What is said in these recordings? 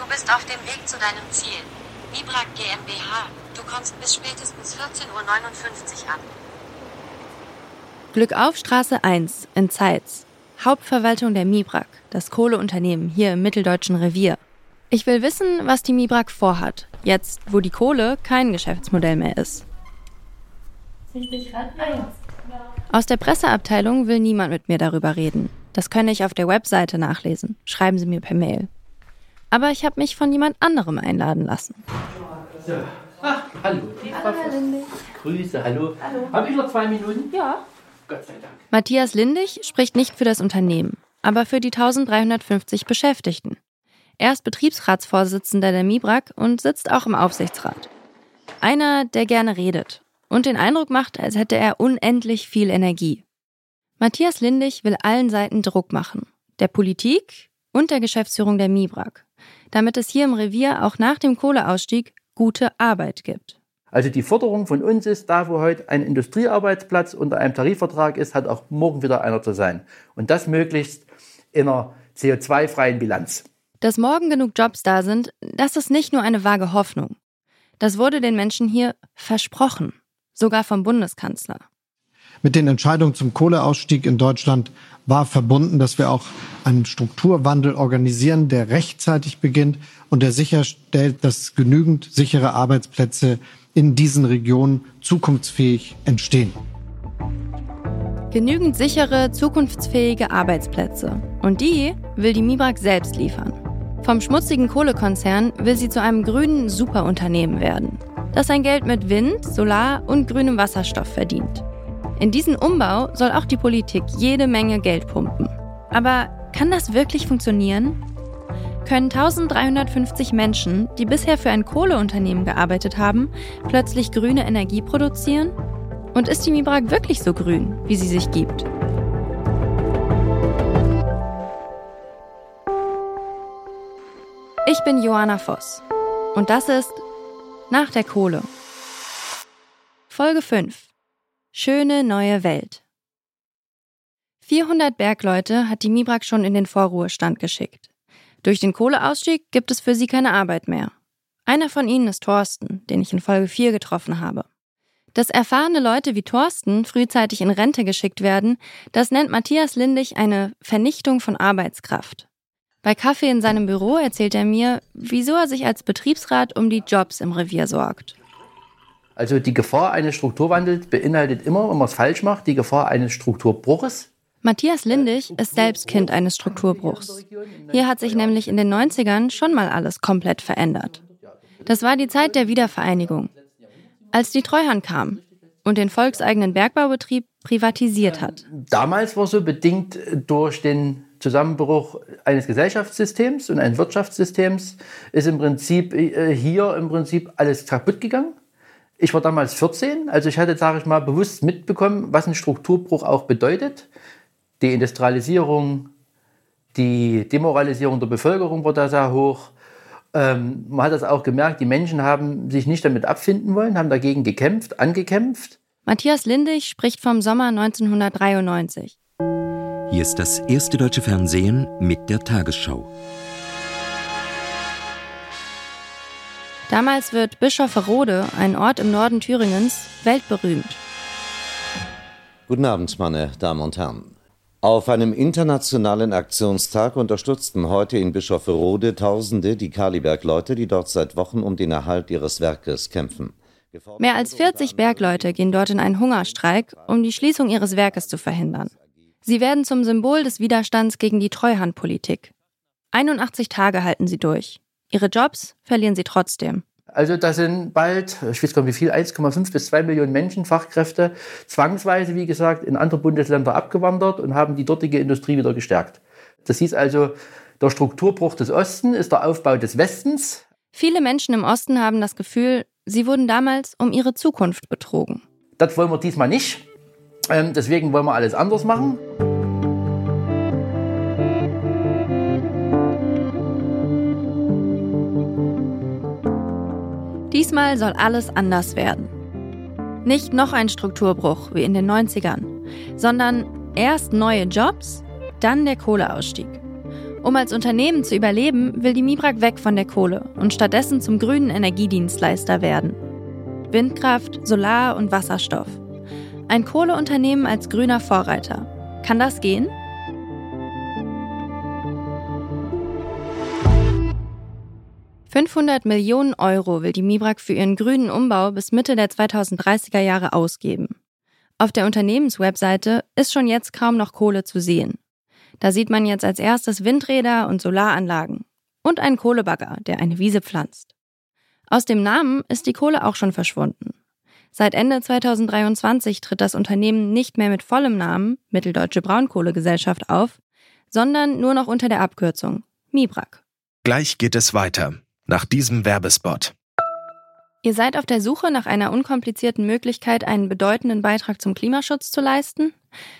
Du bist auf dem Weg zu deinem Ziel. Mibrak GmbH. Du kommst bis spätestens 14.59 Uhr an. Glück auf Straße 1 in Zeitz. Hauptverwaltung der Mibrak, das Kohleunternehmen hier im mitteldeutschen Revier. Ich will wissen, was die Mibrak vorhat, jetzt wo die Kohle kein Geschäftsmodell mehr ist. Aus der Presseabteilung will niemand mit mir darüber reden. Das könne ich auf der Webseite nachlesen. Schreiben Sie mir per Mail. Aber ich habe mich von jemand anderem einladen lassen. So. Ach, hallo. Hallo, Grüße, hallo. hallo. Habe ich noch zwei Minuten? Ja. Gott sei Dank. Matthias Lindig spricht nicht für das Unternehmen, aber für die 1350 Beschäftigten. Er ist Betriebsratsvorsitzender der MIBRAG und sitzt auch im Aufsichtsrat. Einer, der gerne redet und den Eindruck macht, als hätte er unendlich viel Energie. Matthias Lindig will allen Seiten Druck machen. Der Politik und der Geschäftsführung der MIBRAG. Damit es hier im Revier auch nach dem Kohleausstieg gute Arbeit gibt. Also die Forderung von uns ist, da wo heute ein Industriearbeitsplatz unter einem Tarifvertrag ist, hat auch morgen wieder einer zu sein. Und das möglichst in einer CO2-freien Bilanz. Dass morgen genug Jobs da sind, das ist nicht nur eine vage Hoffnung. Das wurde den Menschen hier versprochen, sogar vom Bundeskanzler. Mit den Entscheidungen zum Kohleausstieg in Deutschland war verbunden, dass wir auch einen Strukturwandel organisieren, der rechtzeitig beginnt und der sicherstellt, dass genügend sichere Arbeitsplätze in diesen Regionen zukunftsfähig entstehen. Genügend sichere, zukunftsfähige Arbeitsplätze. Und die will die MIBRAG selbst liefern. Vom schmutzigen Kohlekonzern will sie zu einem grünen Superunternehmen werden, das sein Geld mit Wind, Solar und grünem Wasserstoff verdient. In diesen Umbau soll auch die Politik jede Menge Geld pumpen. Aber kann das wirklich funktionieren? Können 1350 Menschen, die bisher für ein Kohleunternehmen gearbeitet haben, plötzlich grüne Energie produzieren? Und ist die Mibrak wirklich so grün, wie sie sich gibt? Ich bin Johanna Voss und das ist Nach der Kohle. Folge 5 Schöne neue Welt. 400 Bergleute hat die Mibrak schon in den Vorruhestand geschickt. Durch den Kohleausstieg gibt es für sie keine Arbeit mehr. Einer von ihnen ist Thorsten, den ich in Folge 4 getroffen habe. Dass erfahrene Leute wie Thorsten frühzeitig in Rente geschickt werden, das nennt Matthias Lindig eine Vernichtung von Arbeitskraft. Bei Kaffee in seinem Büro erzählt er mir, wieso er sich als Betriebsrat um die Jobs im Revier sorgt. Also die Gefahr eines Strukturwandels beinhaltet immer, wenn man es falsch macht, die Gefahr eines Strukturbruches. Matthias Lindig ist selbst Kind eines Strukturbruchs. Hier hat sich nämlich in den 90ern schon mal alles komplett verändert. Das war die Zeit der Wiedervereinigung. Als die Treuhand kam und den volkseigenen Bergbaubetrieb privatisiert hat. Damals war so bedingt durch den Zusammenbruch eines Gesellschaftssystems und eines Wirtschaftssystems ist im Prinzip äh, hier im Prinzip alles kaputt gegangen. Ich war damals 14, also ich hatte, sage ich mal, bewusst mitbekommen, was ein Strukturbruch auch bedeutet. Die Industrialisierung, die Demoralisierung der Bevölkerung war da sehr hoch. Ähm, man hat das auch gemerkt, die Menschen haben sich nicht damit abfinden wollen, haben dagegen gekämpft, angekämpft. Matthias Lindig spricht vom Sommer 1993. Hier ist das erste deutsche Fernsehen mit der Tagesschau. Damals wird Bischofferode, ein Ort im Norden Thüringens, weltberühmt. Guten Abend, meine Damen und Herren. Auf einem internationalen Aktionstag unterstützten heute in Bischofferode Tausende die Kaliberg-Leute, die dort seit Wochen um den Erhalt ihres Werkes kämpfen. Mehr als 40 Bergleute gehen dort in einen Hungerstreik, um die Schließung ihres Werkes zu verhindern. Sie werden zum Symbol des Widerstands gegen die Treuhandpolitik. 81 Tage halten sie durch. Ihre Jobs verlieren sie trotzdem. Also da sind bald, ich weiß gar nicht wie viel, 1,5 bis 2 Millionen Menschen, Fachkräfte, zwangsweise, wie gesagt, in andere Bundesländer abgewandert und haben die dortige Industrie wieder gestärkt. Das hieß also, der Strukturbruch des Ostens ist der Aufbau des Westens. Viele Menschen im Osten haben das Gefühl, sie wurden damals um ihre Zukunft betrogen. Das wollen wir diesmal nicht. Ähm, deswegen wollen wir alles anders machen. Diesmal soll alles anders werden. Nicht noch ein Strukturbruch wie in den 90ern, sondern erst neue Jobs, dann der Kohleausstieg. Um als Unternehmen zu überleben, will die Mibrak weg von der Kohle und stattdessen zum grünen Energiedienstleister werden. Windkraft, Solar und Wasserstoff. Ein Kohleunternehmen als grüner Vorreiter. Kann das gehen? »500 Millionen Euro will die Mibrak für ihren grünen Umbau bis Mitte der 2030er Jahre ausgeben. Auf der Unternehmenswebseite ist schon jetzt kaum noch Kohle zu sehen. Da sieht man jetzt als erstes Windräder und Solaranlagen und einen Kohlebagger, der eine Wiese pflanzt. Aus dem Namen ist die Kohle auch schon verschwunden. Seit Ende 2023 tritt das Unternehmen nicht mehr mit vollem Namen Mitteldeutsche Braunkohlegesellschaft auf, sondern nur noch unter der Abkürzung MIBRAG. Gleich geht es weiter, nach diesem Werbespot. Ihr seid auf der Suche nach einer unkomplizierten Möglichkeit, einen bedeutenden Beitrag zum Klimaschutz zu leisten?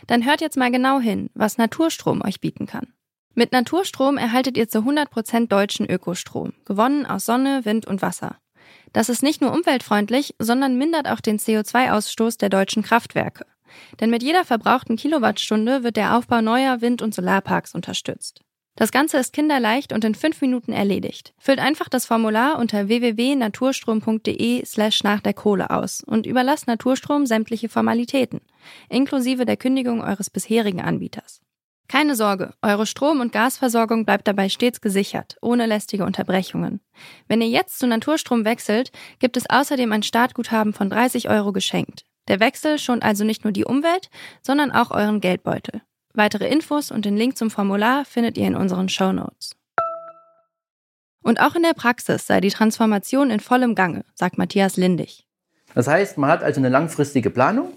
Dann hört jetzt mal genau hin, was Naturstrom euch bieten kann. Mit Naturstrom erhaltet ihr zu 100% deutschen Ökostrom, gewonnen aus Sonne, Wind und Wasser. Das ist nicht nur umweltfreundlich, sondern mindert auch den CO2-Ausstoß der deutschen Kraftwerke. Denn mit jeder verbrauchten Kilowattstunde wird der Aufbau neuer Wind- und Solarparks unterstützt. Das Ganze ist kinderleicht und in fünf Minuten erledigt. Füllt einfach das Formular unter www.naturstrom.de slash nach der Kohle aus und überlasst Naturstrom sämtliche Formalitäten, inklusive der Kündigung eures bisherigen Anbieters. Keine Sorge, eure Strom- und Gasversorgung bleibt dabei stets gesichert, ohne lästige Unterbrechungen. Wenn ihr jetzt zu Naturstrom wechselt, gibt es außerdem ein Startguthaben von 30 Euro geschenkt. Der Wechsel schont also nicht nur die Umwelt, sondern auch euren Geldbeutel. Weitere Infos und den Link zum Formular findet ihr in unseren Show Notes. Und auch in der Praxis sei die Transformation in vollem Gange, sagt Matthias Lindig. Das heißt, man hat also eine langfristige Planung,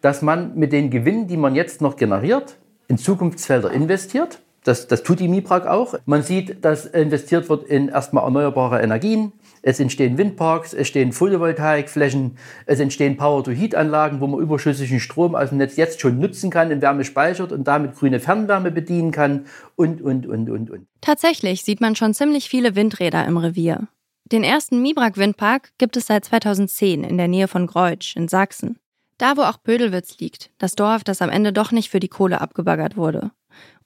dass man mit den Gewinnen, die man jetzt noch generiert, in Zukunftsfelder investiert. Das, das tut die MIPRAG auch. Man sieht, dass investiert wird in erstmal erneuerbare Energien, es entstehen Windparks, es entstehen Photovoltaikflächen, es entstehen Power-to-Heat-Anlagen, wo man überschüssigen Strom aus dem Netz jetzt schon nutzen kann, in Wärme speichert und damit grüne Fernwärme bedienen kann und, und, und, und, und. Tatsächlich sieht man schon ziemlich viele Windräder im Revier. Den ersten Mibrak-Windpark gibt es seit 2010 in der Nähe von Greutsch in Sachsen. Da, wo auch Pödelwitz liegt, das Dorf, das am Ende doch nicht für die Kohle abgebaggert wurde.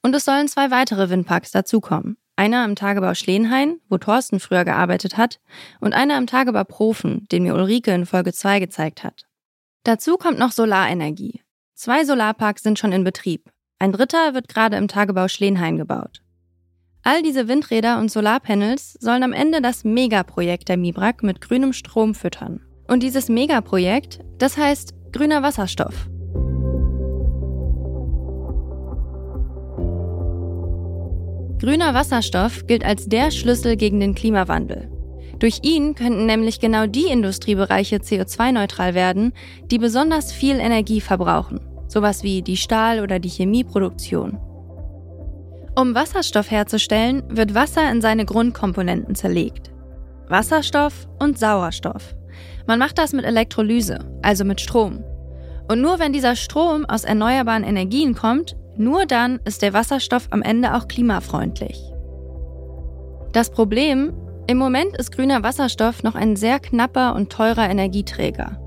Und es sollen zwei weitere Windparks dazukommen. Einer am Tagebau Schleenhain, wo Thorsten früher gearbeitet hat, und einer am Tagebau Profen, den mir Ulrike in Folge 2 gezeigt hat. Dazu kommt noch Solarenergie. Zwei Solarparks sind schon in Betrieb. Ein dritter wird gerade im Tagebau Schleenhain gebaut. All diese Windräder und Solarpanels sollen am Ende das Megaprojekt der Mibrak mit grünem Strom füttern. Und dieses Megaprojekt, das heißt grüner Wasserstoff. Grüner Wasserstoff gilt als der Schlüssel gegen den Klimawandel. Durch ihn könnten nämlich genau die Industriebereiche CO2-neutral werden, die besonders viel Energie verbrauchen, sowas wie die Stahl- oder die Chemieproduktion. Um Wasserstoff herzustellen, wird Wasser in seine Grundkomponenten zerlegt. Wasserstoff und Sauerstoff. Man macht das mit Elektrolyse, also mit Strom. Und nur wenn dieser Strom aus erneuerbaren Energien kommt, nur dann ist der Wasserstoff am Ende auch klimafreundlich. Das Problem, im Moment ist grüner Wasserstoff noch ein sehr knapper und teurer Energieträger.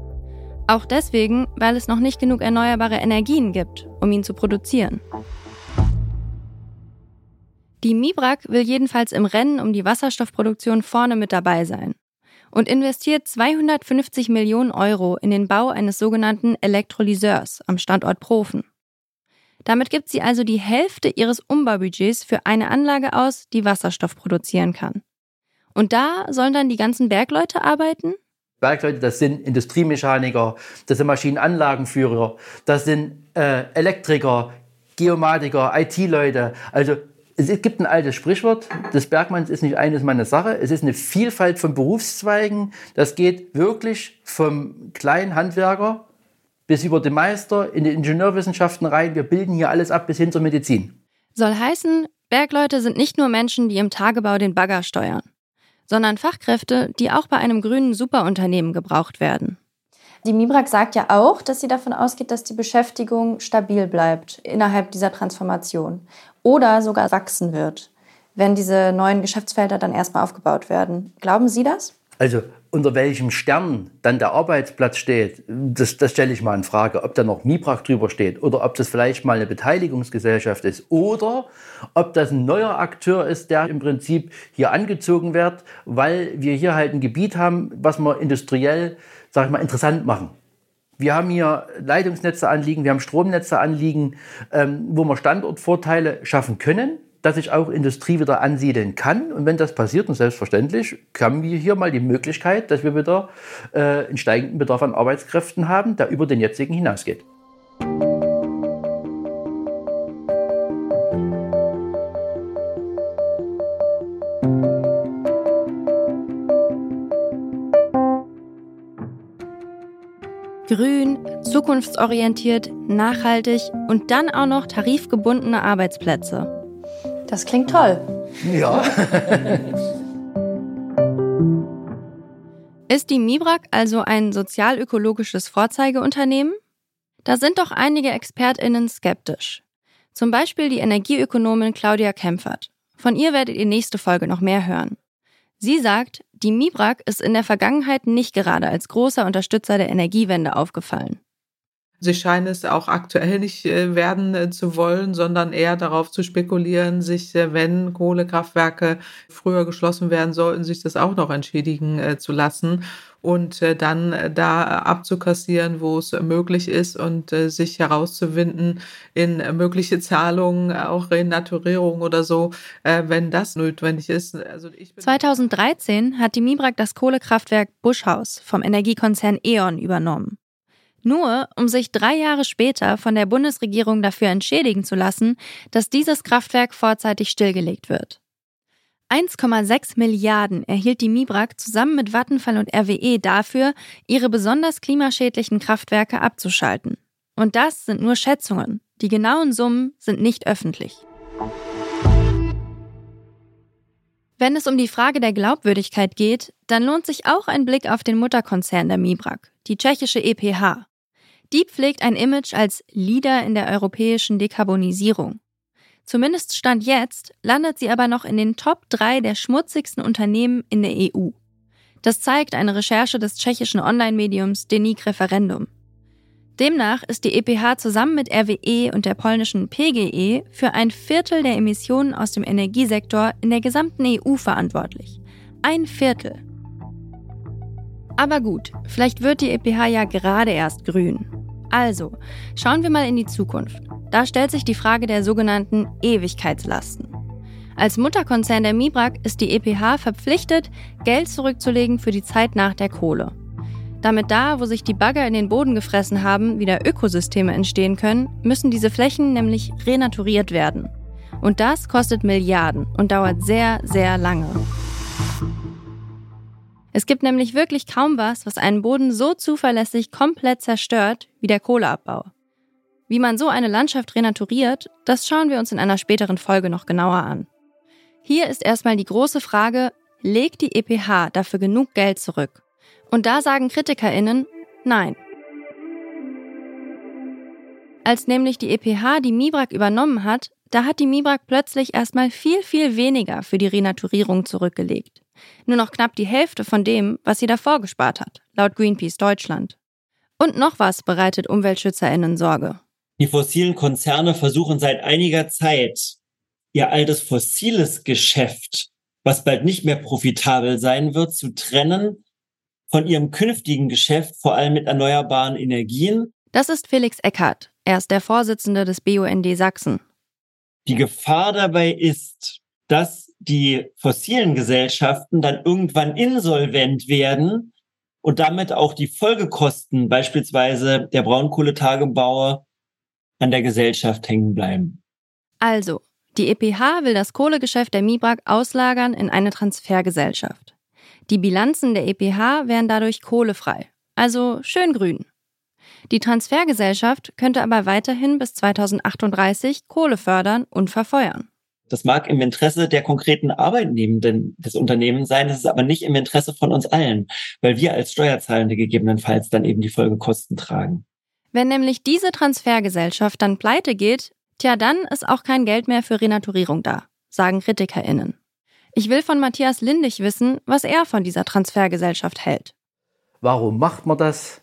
Auch deswegen, weil es noch nicht genug erneuerbare Energien gibt, um ihn zu produzieren. Die Mibrak will jedenfalls im Rennen um die Wasserstoffproduktion vorne mit dabei sein und investiert 250 Millionen Euro in den Bau eines sogenannten Elektrolyseurs am Standort Profen. Damit gibt sie also die Hälfte ihres Umbaubudgets für eine Anlage aus, die Wasserstoff produzieren kann. Und da sollen dann die ganzen Bergleute arbeiten? Bergleute, das sind Industriemechaniker, das sind Maschinenanlagenführer, das sind äh, Elektriker, Geomatiker, IT-Leute. Also es gibt ein altes Sprichwort, des Bergmanns ist nicht eines meiner Sache. Es ist eine Vielfalt von Berufszweigen. Das geht wirklich vom kleinen Handwerker bis über den Meister in die Ingenieurwissenschaften rein. Wir bilden hier alles ab bis hin zur Medizin. Soll heißen, Bergleute sind nicht nur Menschen, die im Tagebau den Bagger steuern, sondern Fachkräfte, die auch bei einem grünen Superunternehmen gebraucht werden. Die Mibrak sagt ja auch, dass sie davon ausgeht, dass die Beschäftigung stabil bleibt innerhalb dieser Transformation oder sogar wachsen wird, wenn diese neuen Geschäftsfelder dann erstmal aufgebaut werden. Glauben Sie das? Also unter welchem Stern dann der Arbeitsplatz steht, das, das stelle ich mal in Frage, ob da noch MIBRAG drüber steht oder ob das vielleicht mal eine Beteiligungsgesellschaft ist oder ob das ein neuer Akteur ist, der im Prinzip hier angezogen wird, weil wir hier halt ein Gebiet haben, was wir industriell, sag ich mal, interessant machen. Wir haben hier Leitungsnetze anliegen, wir haben Stromnetze anliegen, ähm, wo wir Standortvorteile schaffen können dass ich auch Industrie wieder ansiedeln kann. Und wenn das passiert, und selbstverständlich, haben wir hier mal die Möglichkeit, dass wir wieder äh, einen steigenden Bedarf an Arbeitskräften haben, der über den jetzigen hinausgeht. Grün, zukunftsorientiert, nachhaltig und dann auch noch tarifgebundene Arbeitsplätze. Das klingt toll. Ja. Ist die Mibrak also ein sozialökologisches Vorzeigeunternehmen? Da sind doch einige ExpertInnen skeptisch. Zum Beispiel die Energieökonomin Claudia Kempfert. Von ihr werdet ihr nächste Folge noch mehr hören. Sie sagt, die Mibrak ist in der Vergangenheit nicht gerade als großer Unterstützer der Energiewende aufgefallen. Sie scheinen es auch aktuell nicht äh, werden äh, zu wollen, sondern eher darauf zu spekulieren, sich, äh, wenn Kohlekraftwerke früher geschlossen werden sollten, sich das auch noch entschädigen zu lassen und dann da abzukassieren, wo es möglich ist und sich herauszuwinden in mögliche Zahlungen, auch Renaturierung oder so, wenn das notwendig ist. Also 2013 hat die Mibrak das Kohlekraftwerk Buschhaus vom Energiekonzern E.ON übernommen. Nur um sich drei Jahre später von der Bundesregierung dafür entschädigen zu lassen, dass dieses Kraftwerk vorzeitig stillgelegt wird. 1,6 Milliarden erhielt die Mibrak zusammen mit Vattenfall und RWE dafür, ihre besonders klimaschädlichen Kraftwerke abzuschalten. Und das sind nur Schätzungen. Die genauen Summen sind nicht öffentlich. Wenn es um die Frage der Glaubwürdigkeit geht, dann lohnt sich auch ein Blick auf den Mutterkonzern der Mibrak, die tschechische EPH. Die pflegt ein Image als Leader in der europäischen Dekarbonisierung. Zumindest Stand jetzt landet sie aber noch in den Top 3 der schmutzigsten Unternehmen in der EU. Das zeigt eine Recherche des tschechischen Online-Mediums Denik Referendum. Demnach ist die EPH zusammen mit RWE und der polnischen PGE für ein Viertel der Emissionen aus dem Energiesektor in der gesamten EU verantwortlich. Ein Viertel. Aber gut, vielleicht wird die EPH ja gerade erst grün. Also, schauen wir mal in die Zukunft. Da stellt sich die Frage der sogenannten Ewigkeitslasten. Als Mutterkonzern der Mibrak ist die EPH verpflichtet, Geld zurückzulegen für die Zeit nach der Kohle. Damit da, wo sich die Bagger in den Boden gefressen haben, wieder Ökosysteme entstehen können, müssen diese Flächen nämlich renaturiert werden. Und das kostet Milliarden und dauert sehr, sehr lange. Es gibt nämlich wirklich kaum was, was einen Boden so zuverlässig komplett zerstört wie der Kohleabbau. Wie man so eine Landschaft renaturiert, das schauen wir uns in einer späteren Folge noch genauer an. Hier ist erstmal die große Frage, legt die EPH dafür genug Geld zurück? Und da sagen KritikerInnen, nein. Als nämlich die EPH die Mibrak übernommen hat, da hat die Mibrak plötzlich erstmal viel, viel weniger für die Renaturierung zurückgelegt. Nur noch knapp die Hälfte von dem, was sie davor gespart hat, laut Greenpeace Deutschland. Und noch was bereitet UmweltschützerInnen Sorge. Die fossilen Konzerne versuchen seit einiger Zeit, ihr altes fossiles Geschäft, was bald nicht mehr profitabel sein wird, zu trennen von ihrem künftigen Geschäft, vor allem mit erneuerbaren Energien. Das ist Felix Eckert. Er ist der Vorsitzende des BUND Sachsen. Die Gefahr dabei ist, dass die fossilen Gesellschaften dann irgendwann insolvent werden und damit auch die Folgekosten beispielsweise der Braunkohletagebaue an der Gesellschaft hängen bleiben. Also, die EPH will das Kohlegeschäft der Mibrak auslagern in eine Transfergesellschaft. Die Bilanzen der EPH wären dadurch kohlefrei, also schön grün. Die Transfergesellschaft könnte aber weiterhin bis 2038 Kohle fördern und verfeuern. Das mag im Interesse der konkreten Arbeitnehmenden des Unternehmens sein, das ist aber nicht im Interesse von uns allen, weil wir als Steuerzahlende gegebenenfalls dann eben die Folgekosten tragen. Wenn nämlich diese Transfergesellschaft dann pleite geht, tja, dann ist auch kein Geld mehr für Renaturierung da, sagen KritikerInnen. Ich will von Matthias Lindig wissen, was er von dieser Transfergesellschaft hält. Warum macht man das?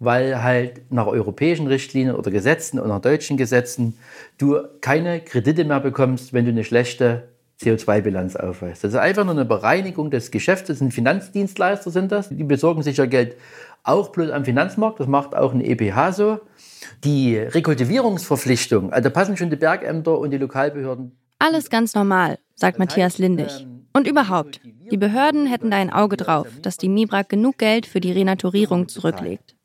Weil halt nach europäischen Richtlinien oder Gesetzen und nach deutschen Gesetzen du keine Kredite mehr bekommst, wenn du eine schlechte CO2-Bilanz aufweist. Das ist einfach nur eine Bereinigung des Geschäfts. Das sind Finanzdienstleister, sind das. Die besorgen sich ja Geld auch bloß am Finanzmarkt. Das macht auch eine EPH so. Die Rekultivierungsverpflichtung, also da passen schon die Bergämter und die Lokalbehörden. Alles ganz normal, sagt Matthias Lindig. Und überhaupt, die Behörden hätten da ein Auge drauf, dass die Mibrak genug Geld für die Renaturierung zurücklegt.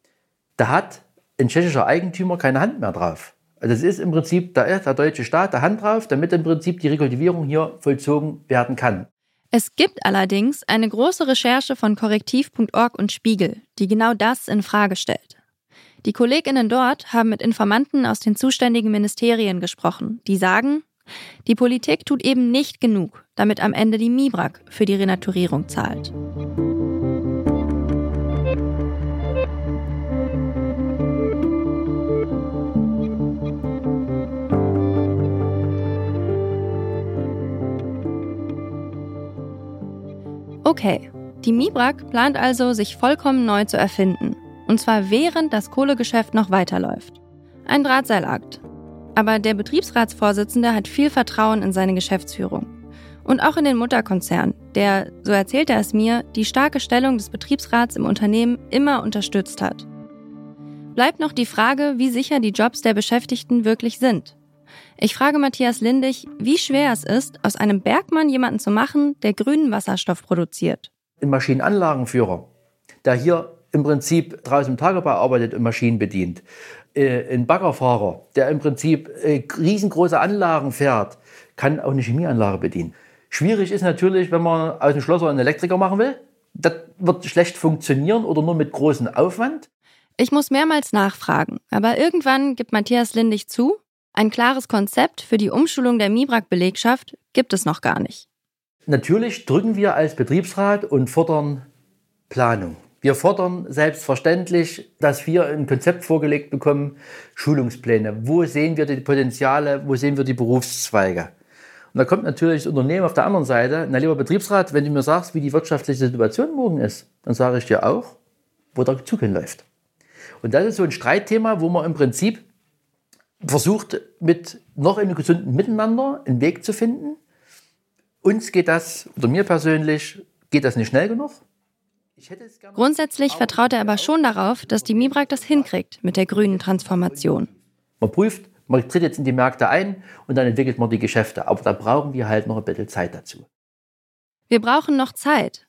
Da hat ein tschechischer Eigentümer keine Hand mehr drauf. Also es ist im Prinzip der, der deutsche Staat der Hand drauf, damit im Prinzip die Rekultivierung hier vollzogen werden kann. Es gibt allerdings eine große Recherche von korrektiv.org und Spiegel, die genau das in Frage stellt. Die Kolleginnen dort haben mit Informanten aus den zuständigen Ministerien gesprochen, die sagen, die Politik tut eben nicht genug, damit am Ende die Mibrak für die Renaturierung zahlt. Okay, die Mibrak plant also, sich vollkommen neu zu erfinden. Und zwar während das Kohlegeschäft noch weiterläuft. Ein Drahtseilakt. Aber der Betriebsratsvorsitzende hat viel Vertrauen in seine Geschäftsführung. Und auch in den Mutterkonzern, der, so erzählt er es mir, die starke Stellung des Betriebsrats im Unternehmen immer unterstützt hat. Bleibt noch die Frage, wie sicher die Jobs der Beschäftigten wirklich sind. Ich frage Matthias Lindig, wie schwer es ist, aus einem Bergmann jemanden zu machen, der grünen Wasserstoff produziert. Ein Maschinenanlagenführer, der hier im Prinzip draußen im Tagebau arbeitet und Maschinen bedient. Äh, ein Baggerfahrer, der im Prinzip äh, riesengroße Anlagen fährt, kann auch eine Chemieanlage bedienen. Schwierig ist natürlich, wenn man aus dem Schlosser einen Elektriker machen will. Das wird schlecht funktionieren oder nur mit großem Aufwand. Ich muss mehrmals nachfragen, aber irgendwann gibt Matthias Lindig zu, ein klares Konzept für die Umschulung der MIBRAG-Belegschaft gibt es noch gar nicht. Natürlich drücken wir als Betriebsrat und fordern Planung. Wir fordern selbstverständlich, dass wir ein Konzept vorgelegt bekommen, Schulungspläne. Wo sehen wir die Potenziale, wo sehen wir die Berufszweige? Und da kommt natürlich das Unternehmen auf der anderen Seite. Na, lieber Betriebsrat, wenn du mir sagst, wie die wirtschaftliche Situation morgen ist, dann sage ich dir auch, wo der Zug hinläuft. Und das ist so ein Streitthema, wo man im Prinzip versucht, mit noch einem gesunden Miteinander einen Weg zu finden. Uns geht das, oder mir persönlich, geht das nicht schnell genug. Grundsätzlich vertraut er aber schon darauf, dass die Mibrak das hinkriegt mit der grünen Transformation. Man prüft, man tritt jetzt in die Märkte ein und dann entwickelt man die Geschäfte. Aber da brauchen wir halt noch ein bisschen Zeit dazu. Wir brauchen noch Zeit.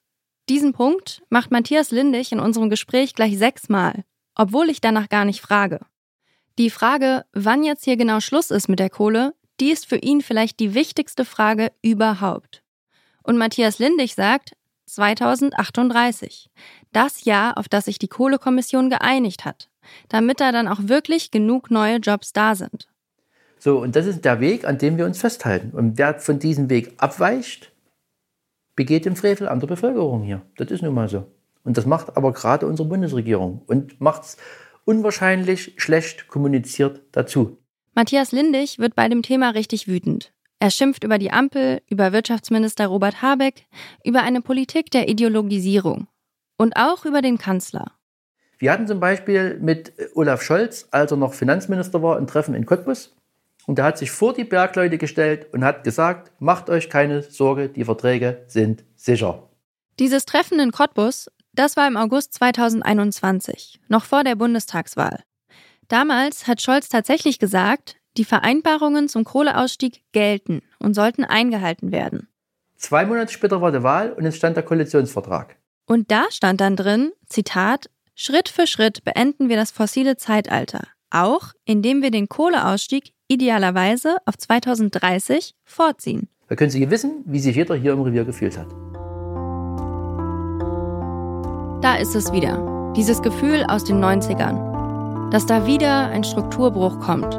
Diesen Punkt macht Matthias Lindig in unserem Gespräch gleich sechsmal, obwohl ich danach gar nicht frage. Die Frage, wann jetzt hier genau Schluss ist mit der Kohle, die ist für ihn vielleicht die wichtigste Frage überhaupt. Und Matthias Lindig sagt 2038. Das Jahr, auf das sich die Kohlekommission geeinigt hat, damit da dann auch wirklich genug neue Jobs da sind. So, und das ist der Weg, an dem wir uns festhalten. Und wer von diesem Weg abweicht, begeht den Frevel an der Bevölkerung hier. Das ist nun mal so. Und das macht aber gerade unsere Bundesregierung und macht es unwahrscheinlich schlecht kommuniziert dazu. Matthias Lindig wird bei dem Thema richtig wütend. Er schimpft über die Ampel, über Wirtschaftsminister Robert Habeck, über eine Politik der Ideologisierung und auch über den Kanzler. Wir hatten zum Beispiel mit Olaf Scholz, als er noch Finanzminister war, ein Treffen in Cottbus. Und er hat sich vor die Bergleute gestellt und hat gesagt, macht euch keine Sorge, die Verträge sind sicher. Dieses Treffen in Cottbus das war im August 2021, noch vor der Bundestagswahl. Damals hat Scholz tatsächlich gesagt, die Vereinbarungen zum Kohleausstieg gelten und sollten eingehalten werden. Zwei Monate später war die Wahl und es stand der Koalitionsvertrag. Und da stand dann drin, Zitat, Schritt für Schritt beenden wir das fossile Zeitalter, auch indem wir den Kohleausstieg idealerweise auf 2030 vorziehen. Da können Sie wissen, wie sich jeder hier im Revier gefühlt hat. Da ist es wieder. Dieses Gefühl aus den 90ern. Dass da wieder ein Strukturbruch kommt.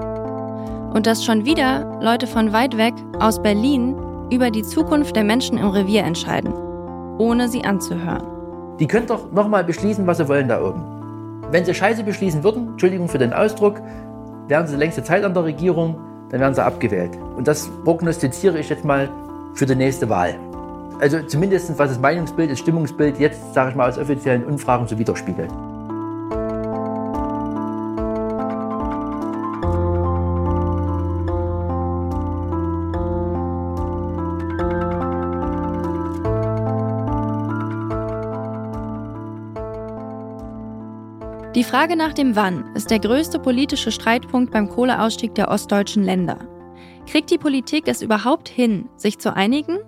Und dass schon wieder Leute von weit weg aus Berlin über die Zukunft der Menschen im Revier entscheiden, ohne sie anzuhören. Die können doch nochmal beschließen, was sie wollen da oben. Wenn sie Scheiße beschließen würden, Entschuldigung für den Ausdruck, wären sie längste Zeit an der Regierung, dann wären sie abgewählt. Und das prognostiziere ich jetzt mal für die nächste Wahl. Also zumindest was das Meinungsbild, das Stimmungsbild jetzt, sage ich mal, aus offiziellen Umfragen so widerspiegelt. Die Frage nach dem Wann ist der größte politische Streitpunkt beim Kohleausstieg der ostdeutschen Länder. Kriegt die Politik es überhaupt hin, sich zu einigen?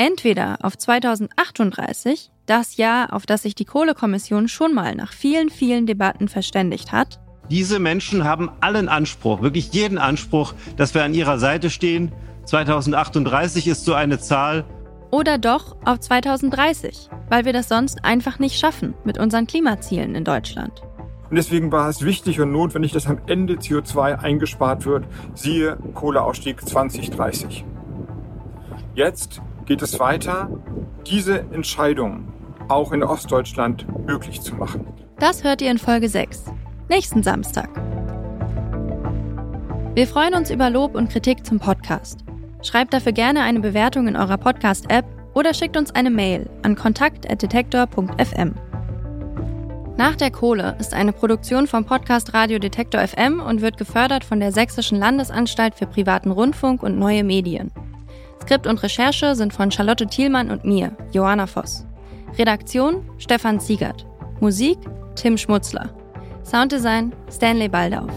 Entweder auf 2038, das Jahr, auf das sich die Kohlekommission schon mal nach vielen, vielen Debatten verständigt hat. Diese Menschen haben allen Anspruch, wirklich jeden Anspruch, dass wir an ihrer Seite stehen. 2038 ist so eine Zahl, oder doch auf 2030, weil wir das sonst einfach nicht schaffen mit unseren Klimazielen in Deutschland. Und deswegen war es wichtig und notwendig, dass am Ende CO2 eingespart wird, siehe Kohleausstieg 2030. Jetzt geht es weiter, diese Entscheidung auch in Ostdeutschland möglich zu machen. Das hört ihr in Folge 6, nächsten Samstag. Wir freuen uns über Lob und Kritik zum Podcast. Schreibt dafür gerne eine Bewertung in eurer Podcast-App oder schickt uns eine Mail an kontakt.detektor.fm. Nach der Kohle ist eine Produktion vom Podcast Radio Detektor FM und wird gefördert von der Sächsischen Landesanstalt für privaten Rundfunk und neue Medien. Skript und Recherche sind von Charlotte Thielmann und mir, Johanna Voss. Redaktion Stefan Ziegert. Musik Tim Schmutzler. Sounddesign Stanley Baldauf.